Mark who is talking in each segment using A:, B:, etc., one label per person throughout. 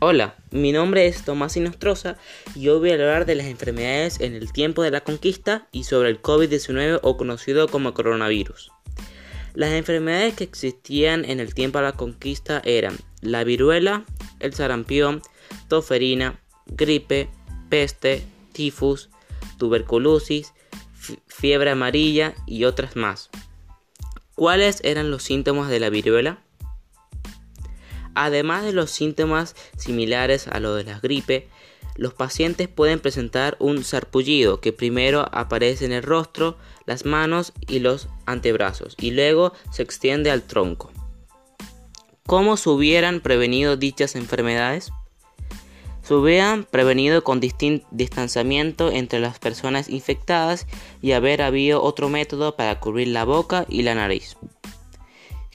A: Hola, mi nombre es Tomás Inostroza y hoy voy a hablar de las enfermedades en el tiempo de la conquista y sobre el COVID-19 o conocido como coronavirus. Las enfermedades que existían en el tiempo de la conquista eran la viruela, el sarampión, toferina, gripe, peste, tifus, tuberculosis, fiebre amarilla y otras más. ¿Cuáles eran los síntomas de la viruela? Además de los síntomas similares a los de la gripe, los pacientes pueden presentar un sarpullido que primero aparece en el rostro, las manos y los antebrazos y luego se extiende al tronco. ¿Cómo se hubieran prevenido dichas enfermedades? Se hubieran prevenido con distanciamiento entre las personas infectadas y haber habido otro método para cubrir la boca y la nariz.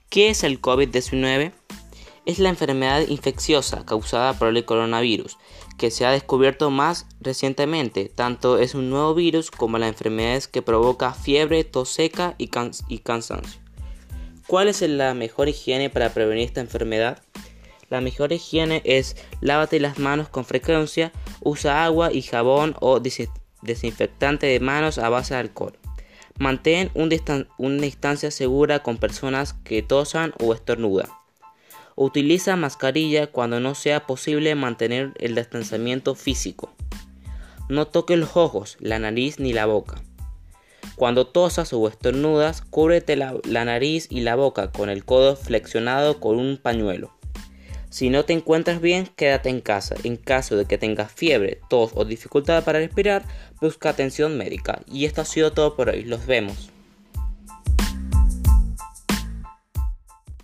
A: ¿Qué es el COVID-19? Es la enfermedad infecciosa causada por el coronavirus, que se ha descubierto más recientemente. Tanto es un nuevo virus como la enfermedad que provoca fiebre, tos seca y, y cansancio. ¿Cuál es la mejor higiene para prevenir esta enfermedad? La mejor higiene es lávate las manos con frecuencia, usa agua y jabón o desinfectante de manos a base de alcohol. Mantén una distancia segura con personas que tosan o estornudan. Utiliza mascarilla cuando no sea posible mantener el distanciamiento físico. No toque los ojos, la nariz ni la boca. Cuando tosas o estornudas, cúbrete la, la, nariz y la boca con el codo flexionado con un pañuelo. Si no te encuentras bien, quédate en casa. En caso de que tengas fiebre, tos o dificultad para respirar, busca atención médica. Y esto ha sido todo por hoy. Los vemos.